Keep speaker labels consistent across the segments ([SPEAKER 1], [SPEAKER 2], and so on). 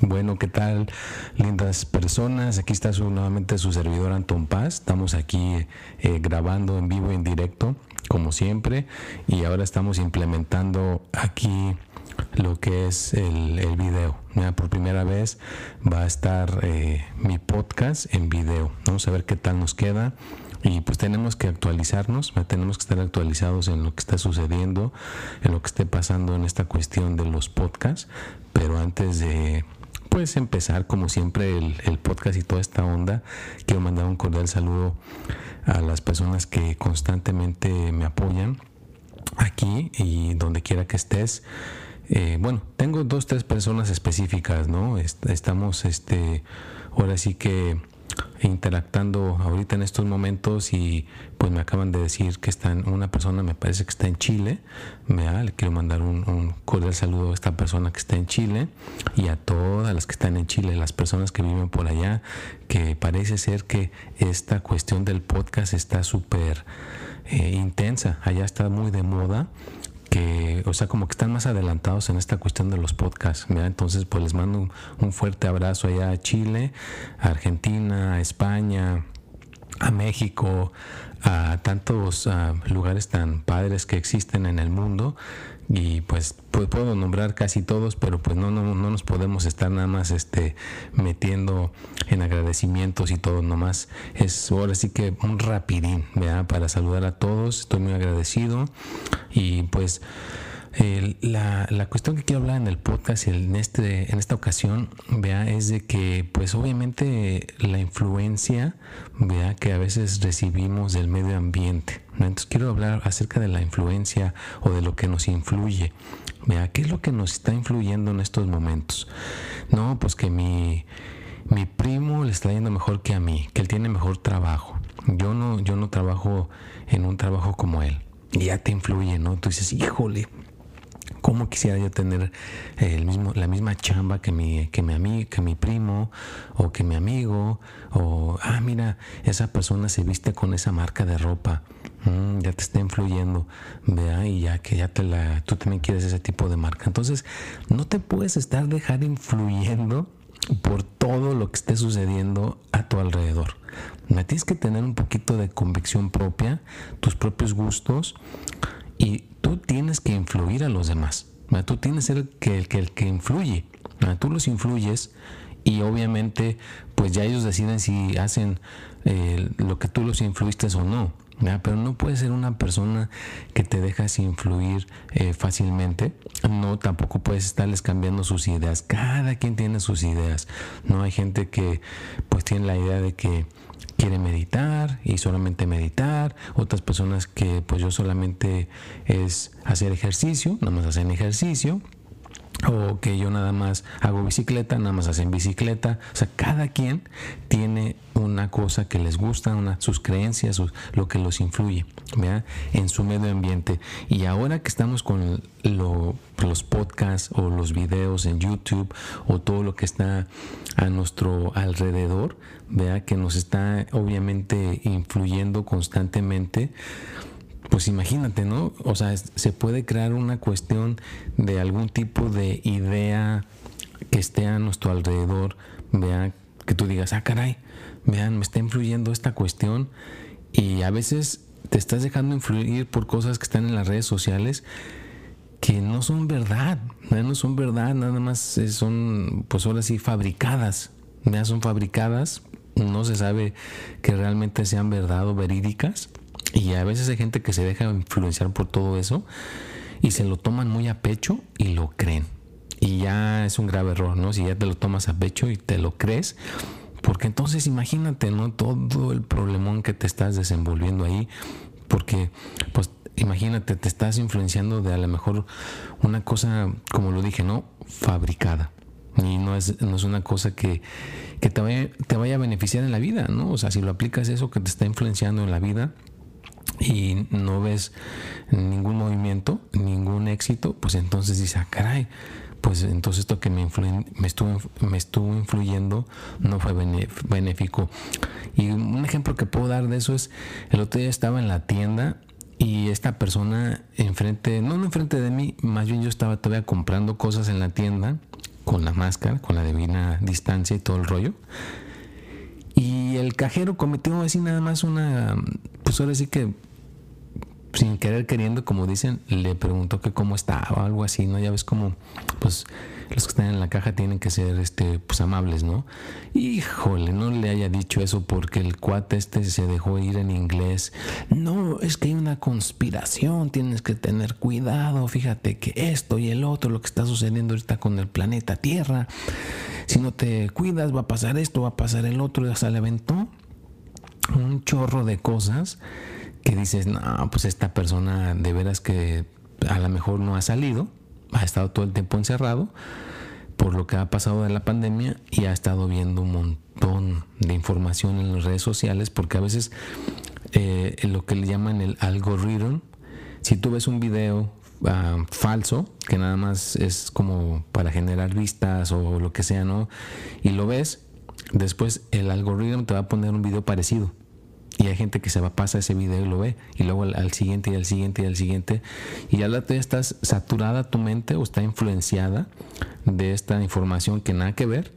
[SPEAKER 1] Bueno, ¿qué tal, lindas personas? Aquí está su, nuevamente su servidor Anton Paz. Estamos aquí eh, grabando en vivo, en directo, como siempre, y ahora estamos implementando aquí lo que es el, video. por primera vez va a estar eh, mi podcast en video. Vamos a ver qué tal nos queda. Y pues tenemos que actualizarnos, tenemos que estar actualizados en lo que está sucediendo, en lo que esté pasando en esta cuestión de los podcasts. Pero antes de pues empezar como siempre el, podcast y toda esta onda. Quiero mandar un cordial saludo a las personas que constantemente me apoyan aquí y donde quiera que estés. Eh, bueno, tengo dos, tres personas específicas, ¿no? estamos, este, ahora sí que interactando ahorita en estos momentos y pues me acaban de decir que están, una persona me parece que está en Chile, me le quiero mandar un, cordial saludo a esta persona que está en Chile y a todas las que están en Chile, las personas que viven por allá, que parece ser que esta cuestión del podcast está súper eh, intensa, allá está muy de moda que, o sea, como que están más adelantados en esta cuestión de los podcasts. Entonces, pues les mando un, fuerte abrazo allá a Chile, a Argentina, a España, a México, a tantos lugares tan padres que existen en el mundo y pues, puedo nombrar casi todos, pero pues no, no, no nos podemos estar nada más este, metiendo en agradecimientos y todo, nomás es ahora sí que un rapidín, ¿verdad? Para saludar a todos, estoy muy agradecido y pues la, la, cuestión que quiero hablar en el podcast en, este, en esta ocasión vea, es de que pues obviamente la influencia vea, que a veces recibimos del medio ambiente. Entonces quiero hablar acerca de la influencia o de lo que nos influye. Vea, ¿qué es lo que nos está influyendo en estos momentos? No, pues que mi, mi primo le está yendo mejor que a mí, que él tiene mejor trabajo. Yo no, yo no trabajo en un trabajo como él. Y ya te influye, ¿no? Tú dices, híjole, ¿Cómo quisiera yo tener mismo, la misma chamba que mi, que mi que mi primo, o que mi amigo, o ah, mira, esa persona se viste con esa marca de ropa, mm, ya te está influyendo, vea, y ya que ya te la, tú también quieres ese tipo de marca. Entonces, no te puedes estar dejar influyendo por todo lo que esté sucediendo a tu alrededor. Tienes que tener un poquito de convicción propia, tus propios gustos y tú tienes que influir a los demás. Tú tienes que ser el que, el que, influye. Tú los influyes y obviamente pues ya ellos deciden si hacen eh, lo que tú los influiste o no. Pero no puedes ser una persona que te dejas influir eh, fácilmente. No, tampoco puedes estarles cambiando sus ideas. Cada quien tiene sus ideas. No hay gente que pues tiene la idea de que quiere meditar y solamente meditar, otras personas que pues yo solamente es hacer ejercicio, nada más hacen ejercicio, o que yo nada más hago bicicleta, nada más hacen bicicleta. O sea, cada quien tiene una cosa que les gusta, sus creencias, lo que los influye en su medio ambiente. Y ahora que estamos con los podcasts o los videos en YouTube o todo lo que está a nuestro alrededor, vea que nos está obviamente influyendo constantemente pues imagínate, ¿no? O sea, se puede crear una cuestión de algún tipo de idea que esté a nuestro alrededor, vea, que tú digas, ah, caray, vean, me está influyendo esta cuestión y a veces te estás dejando influir por cosas que están en las redes sociales que no son verdad, no son verdad, nada más son, pues ahora sí, fabricadas, ya son fabricadas, no se sabe que realmente sean verdad o verídicas y a veces hay gente que se deja influenciar por todo eso y se lo toman muy a pecho y lo creen. Y ya es un grave error, ¿no? Si ya te lo tomas a pecho y te lo crees, porque entonces imagínate, ¿no? Todo el problemón que te estás desenvolviendo ahí, porque pues imagínate, te estás influenciando de a lo mejor una cosa, como lo dije, ¿no? fabricada. Y no es, no es una cosa que, que te, vaya, te vaya a beneficiar en la vida, ¿no? O sea, si lo aplicas eso que te está influenciando en la vida, y no ves ningún movimiento, ningún éxito, pues entonces dices, ah, caray, pues entonces esto que me, me, estuvo, me estuvo influyendo no fue benéfico. Y un ejemplo que puedo dar de eso es, el otro día estaba en la tienda y esta persona enfrente, no, no enfrente de mí, más bien yo estaba todavía comprando cosas en la tienda con la máscara, con la divina distancia y todo el rollo. Y el cajero cometió así nada más una, pues ahora sí que sin querer queriendo, como dicen, le preguntó que cómo estaba algo así, ¿no? Ya ves como, pues, los que están en la caja tienen que ser, este, pues, amables, ¿no? Híjole, no le haya dicho eso porque el cuate este se dejó ir en inglés. No, es que hay una conspiración, tienes que tener cuidado, fíjate que esto y el otro, lo que está sucediendo ahorita con el planeta Tierra, si no te cuidas va a pasar esto, va a pasar el otro, y hasta le aventó un chorro de cosas que dices, no, pues esta persona de veras que a lo mejor no ha salido, ha estado todo el tiempo encerrado por lo que ha pasado de la pandemia y ha estado viendo un montón de información en las redes sociales, porque a veces eh, lo que le llaman el algoritmo, si tú ves un video ah, falso, que nada más es como para generar vistas o lo que sea, ¿no? Y lo ves, después el algoritmo te va a poner un video parecido. Y hay gente que se va, pasa ese video y lo ve, y luego al, siguiente y al siguiente y al siguiente, y ya estás saturada tu mente o está influenciada de esta información que nada que ver.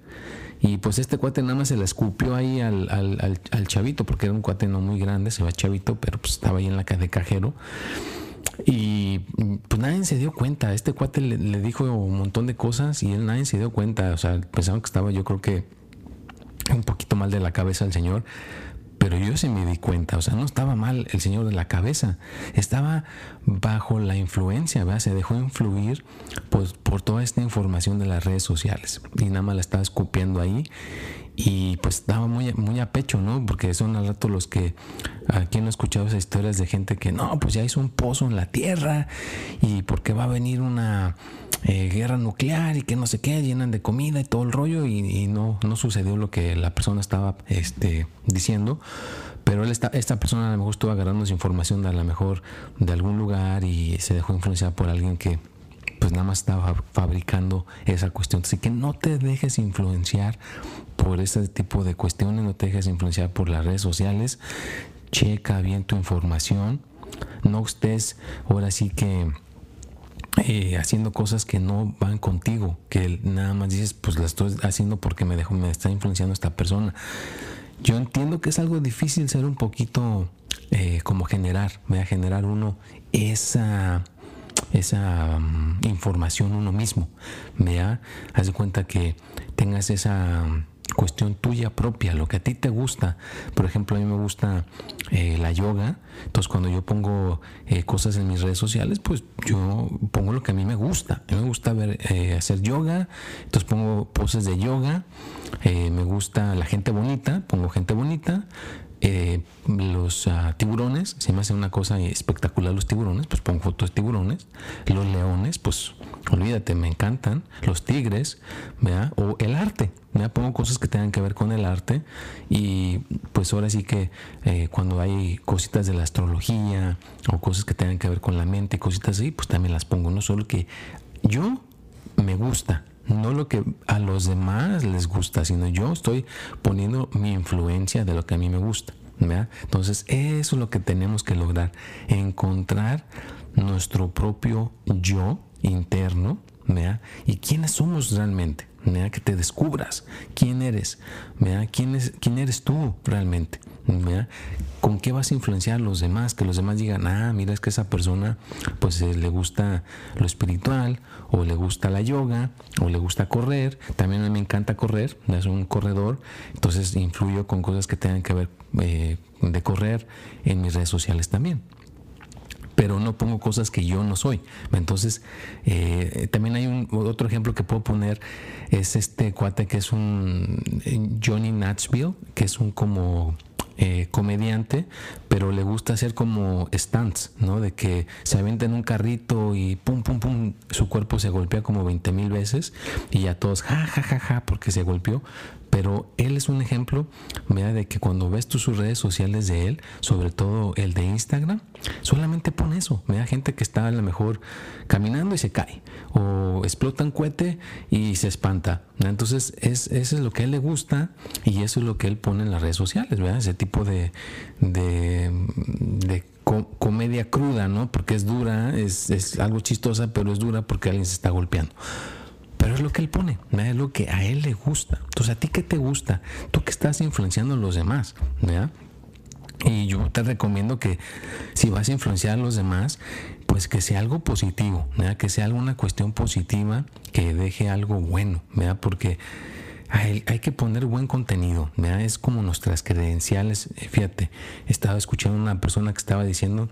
[SPEAKER 1] Y pues este cuate nada más se la escupió ahí al, al, chavito, porque era un cuate no muy grande, se va chavito, pero pues estaba ahí en la de cajero. Y pues nadie se dio cuenta. Este cuate le, le, dijo un montón de cosas y él nadie se dio cuenta. O sea, pensaban que estaba yo creo que un poquito mal de la cabeza el señor. Pero yo sí me di cuenta, o sea, no estaba mal el señor de la cabeza, estaba bajo la influencia, ¿verdad? se dejó influir pues, por toda esta información de las redes sociales y nada más la estaba escupiendo ahí y pues estaba muy, muy a pecho, ¿no? Porque son al rato los que, aquí han escuchado esas historias de gente que no, pues ya hizo un pozo en la tierra y porque va a venir una eh, guerra nuclear y que no sé qué, llenan de comida y todo el rollo y, no, no sucedió lo que la persona estaba este, diciendo. Pero él está, esta persona a lo mejor estuvo agarrando esa información de a lo mejor de algún lugar y se dejó influenciar por alguien que pues nada más estaba fabricando esa cuestión. Así que no te dejes influenciar por ese tipo de cuestiones, no te dejes influenciar por las redes sociales. Checa bien tu información. No estés ahora sí que eh, haciendo cosas que no van contigo, que nada más dices, pues la estoy haciendo porque me dejó, me está influenciando esta persona. Yo entiendo que es algo difícil ser un poquito eh, como generar, a generar uno esa esa mm, información uno mismo. Vea, haz de cuenta que tengas esa cuestión tuya propia, lo que a ti te gusta. Por ejemplo, a mí me gusta eh, la yoga, entonces cuando yo pongo eh, cosas en mis redes sociales, pues yo pongo lo que a mí me gusta. A me gusta ver, eh, hacer yoga, entonces pongo poses de yoga, me gusta la gente bonita, pongo gente bonita, eh, los uh, tiburones, se me hace una cosa espectacular los tiburones, pues pongo fotos de tiburones, los leones, pues olvídate, me encantan, los tigres, ¿verdad? o el arte, me pongo cosas que tengan que ver con el arte y pues ahora sí que eh, cuando hay cositas de la astrología o cosas que tengan que ver con la mente, cositas así, pues también las pongo, no solo que yo me gusta, no lo que a los demás les gusta, sino yo estoy poniendo mi influencia de lo que a mí me gusta. Entonces, eso es lo que tenemos que lograr, encontrar nuestro propio yo interno, ¿Y quiénes somos realmente? Que te descubras quién eres, ¿Quién, es, quién eres tú realmente. ¿Con qué vas a influenciar a los demás? Que los demás digan, ah, mira, es que esa persona pues eh, le gusta lo espiritual, o le gusta la yoga, o le gusta correr. También a mí me encanta correr, es un corredor, entonces influyo con cosas que tengan que ver eh, de correr en mis redes sociales también pero no pongo cosas que yo no soy. Entonces, eh, también hay un otro ejemplo que puedo poner, es este cuate que es un Johnny Natchville, que es un como eh, comediante, pero le gusta hacer como stunts, ¿no? De que se avienta en un carrito y pum, pum, pum, su cuerpo se golpea como 20 mil veces y a todos, ja, ja, ja, ja, porque se golpeó. Pero él es un ejemplo, mira, de que cuando ves tú sus redes sociales de él, sobre todo el de Instagram, solamente pone eso. Mira, gente que está a lo mejor caminando y se cae, o explota un cohete y se espanta. Entonces, es, eso es lo que a él le gusta y eso es lo que él pone en las redes sociales, ¿verdad? Ese tipo de, de, comedia cruda, ¿no? Porque es dura, es, es algo chistosa, pero es dura porque alguien se está golpeando. Lo que él pone, es lo que a él le gusta. Entonces, ¿a ti qué te gusta? Tú que estás influenciando a los demás, ¿verdad? Y yo te recomiendo que si vas a influenciar a los demás, pues que sea algo positivo, ¿verdad? que sea alguna cuestión positiva que deje algo bueno, ¿verdad? porque hay, que poner buen contenido, es como nuestras credenciales. Eh, fíjate, estaba escuchando una persona que estaba diciendo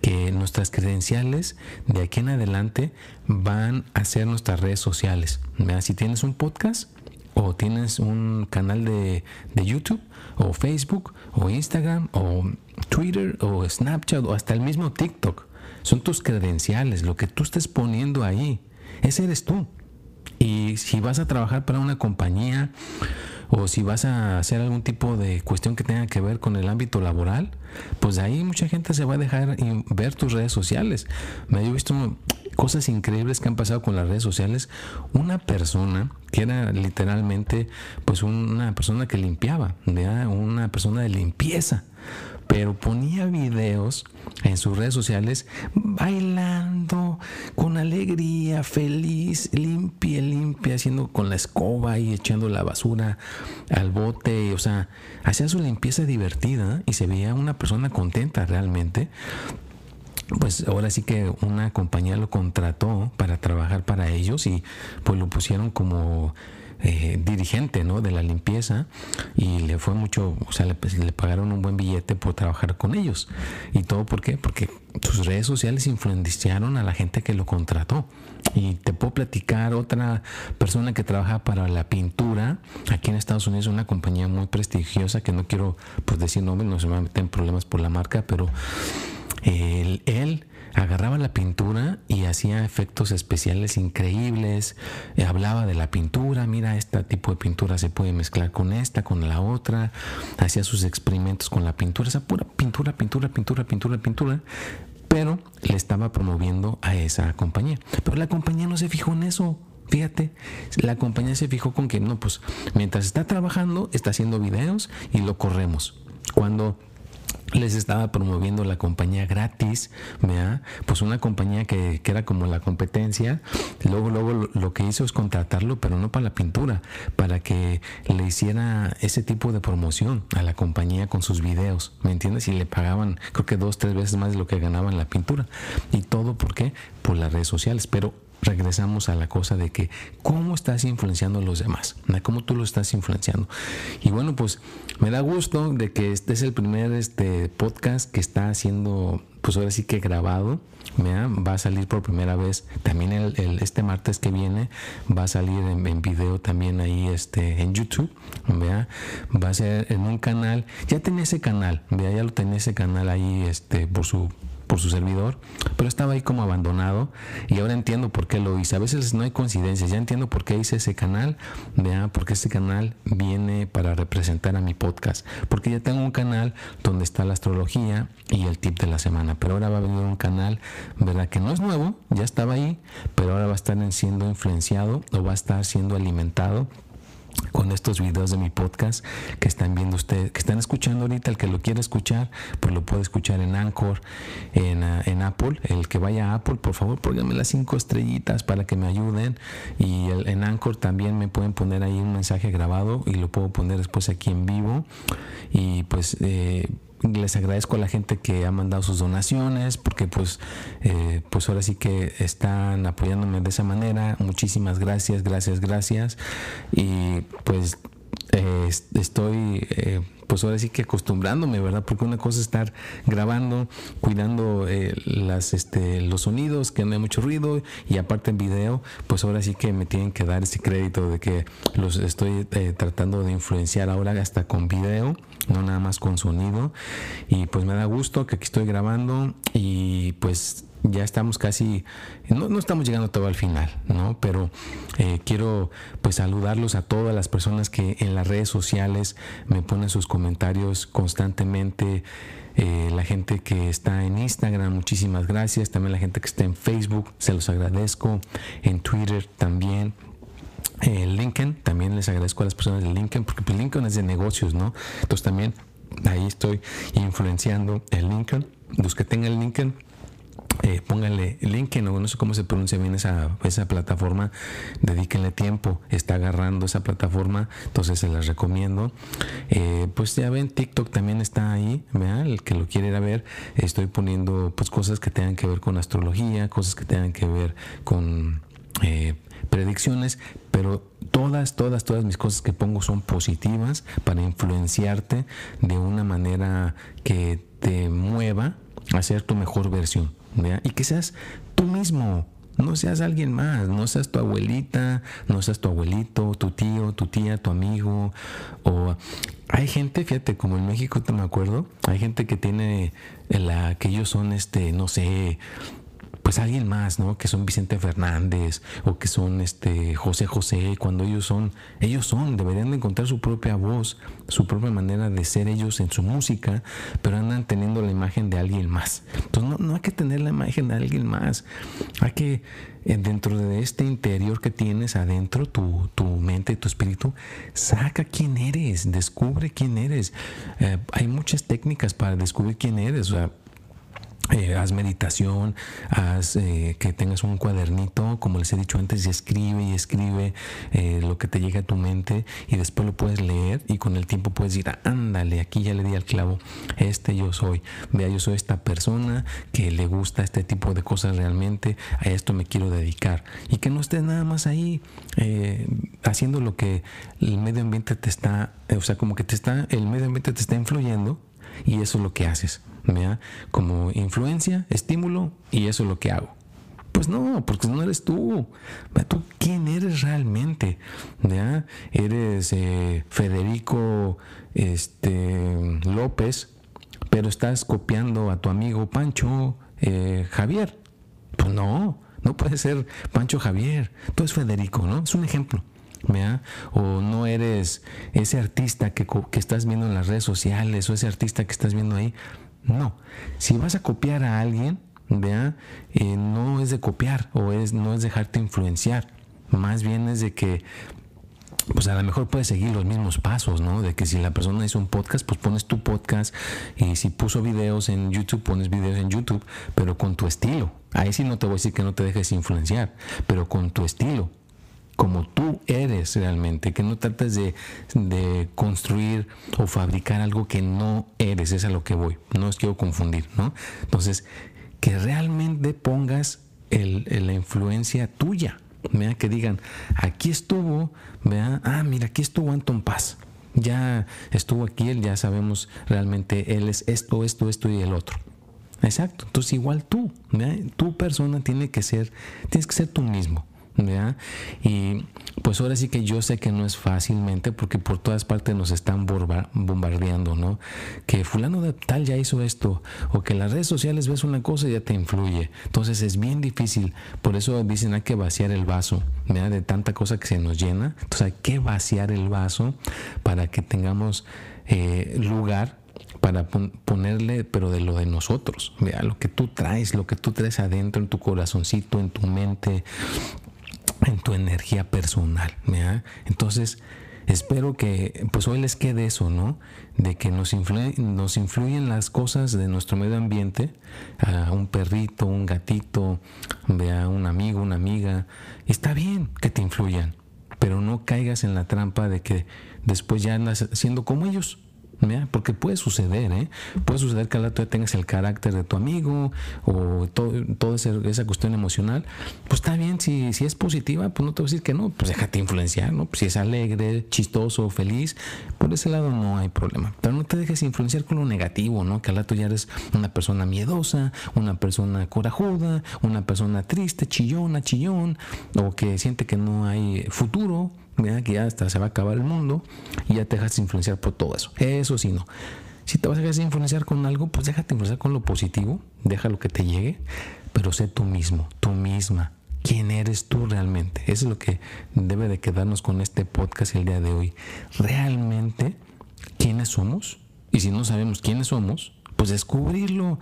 [SPEAKER 1] que nuestras credenciales de aquí en adelante van a ser nuestras redes sociales. Si tienes un podcast o tienes un canal de, de YouTube o Facebook o Instagram o Twitter o Snapchat o hasta el mismo TikTok, son tus credenciales, lo que tú estés poniendo ahí. Ese eres tú. Y si vas a trabajar para una compañía o si vas a hacer algún tipo de cuestión que tenga que ver con el ámbito laboral, pues ahí mucha gente se va a dejar ver tus redes sociales. Me he visto cosas increíbles que han pasado con las redes sociales. Una persona que era literalmente pues una persona que limpiaba, una persona de limpieza pero ponía videos en sus redes sociales bailando con alegría, feliz, limpia, limpia, haciendo con la escoba y echando la basura al bote, o sea, hacía su limpieza divertida y se veía una persona contenta realmente. Pues ahora sí que una compañía lo contrató para trabajar para ellos y pues lo pusieron como eh, dirigente ¿no? de la limpieza y le fue mucho, o sea, le, pues, le, pagaron un buen billete por trabajar con ellos. ¿Y todo por qué? Porque sus redes sociales influenciaron a la gente que lo contrató. Y te puedo platicar otra persona que trabaja para la pintura aquí en Estados Unidos, una compañía muy prestigiosa que no quiero pues decir nombre, no se me meten problemas por la marca, pero él, él agarraba la pintura y hacía efectos especiales increíbles, eh, hablaba de la pintura, mira, este tipo de pintura se puede mezclar con esta, con la otra, hacía sus experimentos con la pintura, esa pura pintura, pintura, pintura, pintura, pintura, pero le estaba promoviendo a esa compañía. Pero la compañía no se fijó en eso. Fíjate, la compañía se fijó con que no, pues mientras está trabajando, está haciendo videos y lo corremos. Cuando les estaba promoviendo la compañía gratis, ¿vea? pues una compañía que, que, era como la competencia, luego, luego lo, que hizo es contratarlo, pero no para la pintura, para que le hiciera ese tipo de promoción a la compañía con sus videos, ¿me entiendes? Y le pagaban creo que dos, tres veces más de lo que ganaba en la pintura. Y todo, ¿por qué? Por las redes sociales, pero regresamos a la cosa de que cómo estás influenciando a los demás, cómo tú lo estás influenciando. Y bueno, pues me da gusto de que este es el primer este podcast que está haciendo, pues ahora sí que grabado, va a salir por primera vez también el, este martes que viene va a salir en, video también ahí este en YouTube va a ser en un canal ya tenía ese canal ¿vea? ya lo tenía ese canal ahí este por su por su servidor, pero estaba ahí como abandonado y ahora entiendo por qué lo hice. A veces no hay coincidencias, ya entiendo por qué hice ese canal, vea, porque ese canal viene para representar a mi podcast, porque ya tengo un canal donde está la astrología y el tip de la semana, pero ahora va a venir un canal, verdad que no es nuevo, ya estaba ahí, pero ahora va a estar siendo influenciado o va a estar siendo alimentado con estos videos de mi podcast que están viendo ustedes, que están escuchando ahorita, el que lo quiere escuchar, pues lo puede escuchar en Anchor, en, ah, en Apple. El que vaya a Apple, por favor, pónganme las cinco estrellitas para que me ayuden. Y en Anchor también me pueden poner ahí un mensaje grabado y lo puedo poner después aquí en vivo. Y pues eh, les agradezco a la gente que ha mandado sus donaciones porque pues eh, pues ahora sí que están apoyándome de esa manera. Muchísimas gracias gracias gracias. Y pues eh, estoy eh, pues ahora sí que acostumbrándome, ¿verdad? Porque una cosa es estar grabando, cuidando eh, las, este, los sonidos, que no hay mucho ruido, y aparte en video, pues ahora sí que me tienen que dar ese crédito de que los estoy tratando de influenciar ahora hasta con video, no nada más con sonido. Y pues me da gusto que aquí estoy grabando y pues ya estamos casi, no, no, estamos llegando todo al final, ¿no? Pero eh, quiero pues saludarlos a todas las personas que en las redes sociales me ponen sus comentarios constantemente. Eh, la gente que está en Instagram, muchísimas gracias. También la gente que está en Facebook, se los agradezco. En Twitter también. En LinkedIn, también les agradezco a las personas de LinkedIn, porque pues, LinkedIn es de negocios, ¿no? Entonces también ahí estoy influenciando el LinkedIn. Los que tengan el LinkedIn, eh, pónganle LinkedIn o no sé cómo se pronuncia bien esa, esa plataforma, dedíquenle tiempo, está agarrando esa plataforma, entonces se las recomiendo. Eh, pues ya ven, TikTok también está ahí, el que lo quiere ir a ver, estoy poniendo pues cosas que tengan que ver con astrología, cosas que tengan que ver con eh, predicciones, pero todas, todas, todas mis cosas que pongo son positivas para influenciarte de una manera que te mueva a ser tu mejor versión y que seas tú mismo, no seas alguien más, no seas tu abuelita, no seas tu abuelito, tu tío, tu tía, tu amigo. O hay gente, fíjate, como en México te me acuerdo, hay gente que tiene la que ellos son este, no sé, pues alguien más, ¿no? Que son Vicente Fernández o que son este José José, cuando ellos son, ellos son, deberían de encontrar su propia voz, su propia manera de ser ellos en su música, pero andan teniendo la imagen de alguien más. Entonces no, hay que tener la imagen de alguien más, hay que eh, dentro de este interior que tienes adentro, tu, tu mente, tu espíritu, saca quién eres, descubre quién eres. Eh, hay muchas técnicas para descubrir quién eres. O sea, eh, haz meditación, haz eh, que tengas un cuadernito, como les he dicho antes, y escribe y escribe eh, lo que te llega a tu mente y después lo puedes leer y con el tiempo puedes decir, ándale, aquí ya le di al clavo, este yo soy, vea, yo soy esta persona que le gusta este tipo de cosas realmente, a esto me quiero dedicar y que no estés nada más ahí haciendo lo que el medio ambiente te está, o sea, como que te está, el medio ambiente te está influyendo y eso es lo que haces como influencia, estímulo y eso es lo que hago. Pues no, porque no eres tú. ¿Tú quién eres realmente? ¿Ya? Eres eh, Federico este, López, pero estás copiando a tu amigo Pancho eh, Javier. Pues no, no puede ser Pancho Javier. Tú eres Federico, ¿no? Es un ejemplo. O no eres ese artista que, que estás viendo en las redes sociales o ese artista que estás viendo ahí. No. Si vas a copiar a alguien, ¿vea? Eh, no es de copiar o es, no es dejarte influenciar. Más bien es de que pues a lo mejor puedes seguir los mismos pasos, ¿no? De que si la persona hizo un podcast, pues pones tu podcast y si puso videos en YouTube, pones videos en YouTube, pero con tu estilo. Ahí sí no te voy a decir que no te dejes influenciar, pero con tu estilo como tú eres realmente, que no trates de, construir o fabricar algo que no eres, es a lo que voy, no os quiero confundir, ¿no? Entonces, que realmente pongas la influencia tuya, vea que digan, aquí estuvo, vea, ah, mira, aquí estuvo Anton Paz, ya estuvo aquí, él ya sabemos realmente, él es esto, esto, esto y el otro. Exacto, entonces igual tú, tu persona tiene que ser, tienes que ser tú mismo. Y pues ahora sí que yo sé que no es fácilmente porque por todas partes nos están bombardeando, ¿no? Que fulano de tal ya hizo esto o que las redes sociales ves una cosa y ya te influye. Entonces es bien difícil. Por eso dicen hay que vaciar el vaso, De tanta cosa que se nos llena. Entonces hay que vaciar el vaso para que tengamos eh, lugar para ponerle, pero de lo de nosotros, vea lo que tú traes, lo que tú traes adentro en tu corazoncito, en tu mente, en tu energía personal. Entonces, espero que pues hoy les quede eso, ¿no? De que nos, nos influyen las cosas de nuestro medio ambiente, a un perrito, un gatito, a un amigo, una amiga. Está bien que te influyan, pero no caigas en la trampa de que después ya andas siendo como ellos. Porque puede suceder, ¿eh? Puede suceder que al rato ya tengas el carácter de tu amigo o toda esa cuestión emocional. Pues está bien, si, si es positiva, pues no te voy a decir que no, pues déjate influenciar, ¿no? Pues si es alegre, chistoso, feliz, por ese lado no hay problema. Pero no te dejes influenciar con lo negativo, ¿no? Que al rato ya eres una persona miedosa, una persona corajuda, una persona triste, chillona, chillón, o que siente que no hay futuro que ya hasta se va a acabar el mundo y ya te dejas influenciar por todo eso. Eso sí, no. Si te vas a dejar influenciar con algo, pues déjate influenciar con lo positivo, deja lo que te llegue, pero sé tú mismo, tú misma. ¿Quién eres tú realmente? Eso es lo que debe de quedarnos con este podcast el día de hoy. ¿Realmente quiénes somos? Y si no sabemos quiénes somos, pues descubrirlo.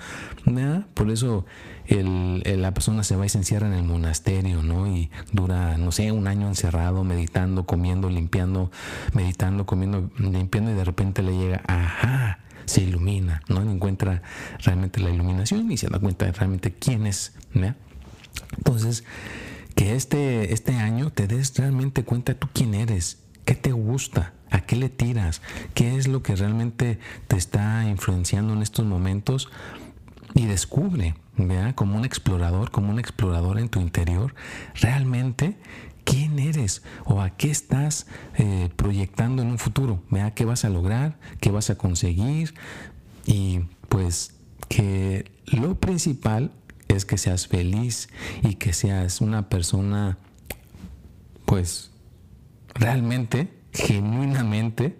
[SPEAKER 1] Por eso la persona se va y se encierra en el monasterio, ¿no? Y dura, no sé, un año encerrado, meditando, comiendo, limpiando, meditando, comiendo, limpiando y de repente le llega, ajá, se ilumina, ¿no? encuentra realmente la iluminación y se da cuenta de realmente quién es, Entonces, que este, este año te des realmente cuenta tú quién eres, qué te gusta, ¿A qué le tiras? ¿Qué es lo que realmente te está influenciando en estos momentos? Y descubre, ¿vea? como un explorador, como un explorador en tu interior, realmente quién eres o a qué estás eh, proyectando en un futuro, ¿vea? qué vas a lograr, qué vas a conseguir y pues que lo principal es que seas feliz y que seas una persona pues realmente genuinamente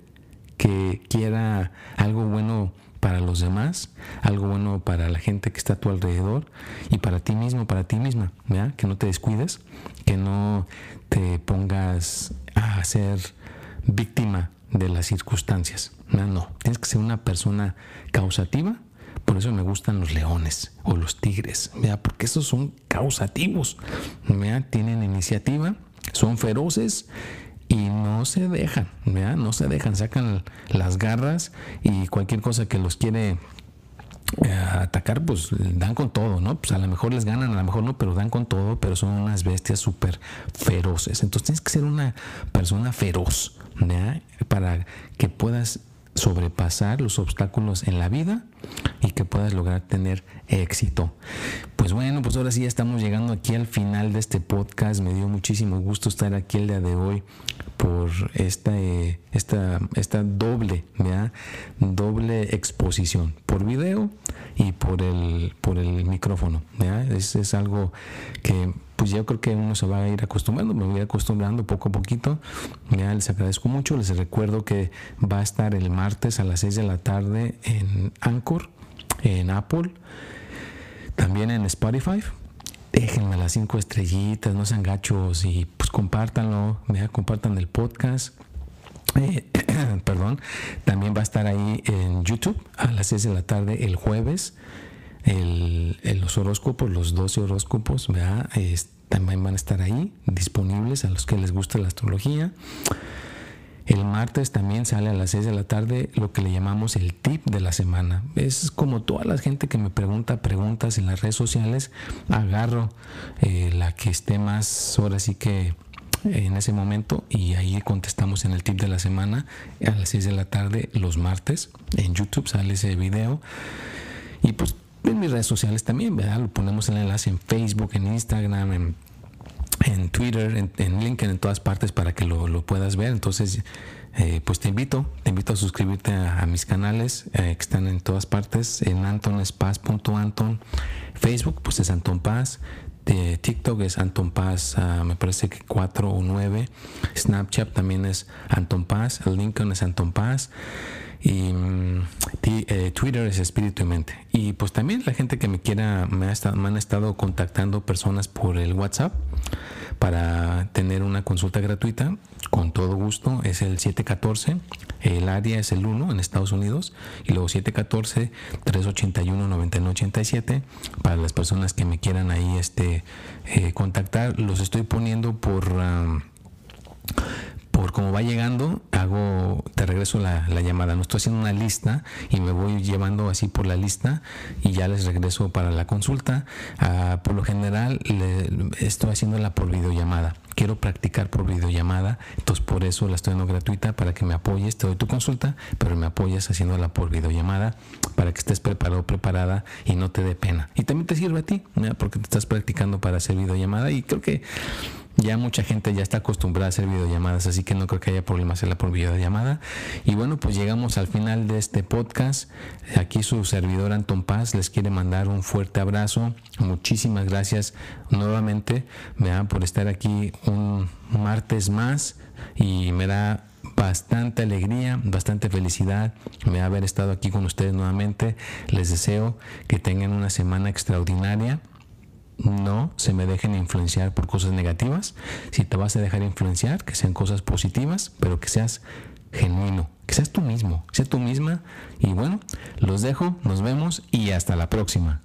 [SPEAKER 1] que quiera algo bueno para los demás, algo bueno para la gente que está a tu alrededor y para ti mismo, para ti misma, que no te descuides, que no te pongas a ser víctima de las circunstancias. No, tienes que ser una persona causativa. Por eso me gustan los leones o los tigres, porque esos son causativos, tienen iniciativa, son feroces y no se dejan, no se dejan, sacan las garras y cualquier cosa que los quiere eh, atacar, pues dan con todo, ¿no? Pues a lo mejor les ganan, a lo mejor no, pero dan con todo, pero son unas bestias súper feroces. Entonces tienes que ser una persona feroz, Para que puedas sobrepasar los obstáculos en la vida y que puedas lograr tener éxito. Pues bueno, pues ahora sí ya estamos llegando aquí al final de este podcast. Me dio muchísimo gusto estar aquí el día de hoy por esta, eh, esta, esta doble, doble exposición, por video y por el, por el micrófono. Es, es algo que pues yo creo que uno se va a ir acostumbrando, me voy acostumbrando poco a poquito. Ya les agradezco mucho, les recuerdo que va a estar el martes a las 6 de la tarde en Anchor, en Apple, también en Spotify. Déjenme las cinco estrellitas, no sean gachos y pues compártanlo, compartan el podcast. Eh, perdón, también va a estar ahí en YouTube a las 6 de la tarde el jueves el, los horóscopos, los 12 horóscopos, también van a estar ahí disponibles a los que les gusta la astrología. El martes también sale a las 6 de la tarde lo que le llamamos el tip de la semana. Es como toda la gente que me pregunta preguntas en las redes sociales, agarro eh, la que esté más, ahora sí que en ese momento y ahí contestamos en el tip de la semana a las 6 de la tarde los martes. En YouTube sale ese video. Y pues en mis redes sociales también, ¿verdad? Lo ponemos el enlace en Facebook, en Instagram, en, en Twitter, en, en, LinkedIn, en todas partes para que lo, lo puedas ver. Entonces, eh, pues te invito, te invito a suscribirte a, mis canales eh, que están en todas partes, en antonespaz.anton, Facebook, pues es Anton Paz, de TikTok es Anton Paz, ah, me parece que 4 o 9, Snapchat también es Anton Paz, LinkedIn es Anton Paz y mm, eh, Twitter es espíritu y mente. Y pues también la gente que me quiera, me, ha estado, me han estado contactando personas por el WhatsApp para tener una consulta gratuita. Con todo gusto, es el 714, el área es el 1 en Estados Unidos y luego 714-381-9987 para las personas que me quieran ahí este, eh, contactar. Los estoy poniendo por... Ah, cómo va llegando, hago, te regreso la, llamada. No estoy haciendo una lista y me voy llevando así por la lista y ya les regreso para la consulta. Ah, por lo general, estoy haciéndola por videollamada. quiero practicar por videollamada, entonces por eso la estoy dando gratuita para que me apoyes, te doy tu consulta, pero me apoyes haciéndola por videollamada para que estés preparado, preparada y no te dé pena. Y también te sirve a ti, porque te estás practicando para hacer videollamada y creo que ya mucha gente ya está acostumbrada a hacer videollamadas, así que no creo que haya problema hacerla por videollamada. Y bueno, pues llegamos al final de este podcast. Aquí su servidor Anton Paz les quiere mandar un fuerte abrazo. Muchísimas gracias nuevamente me da por estar aquí un martes más y me da bastante alegría, bastante felicidad me haber estado aquí con ustedes nuevamente. Les deseo que tengan una semana extraordinaria no se me dejen influenciar por cosas negativas. Si te vas a dejar influenciar, que sean cosas positivas, pero que seas genuino, que seas tú mismo, sea tú misma. Y bueno, los dejo, nos vemos y hasta la próxima.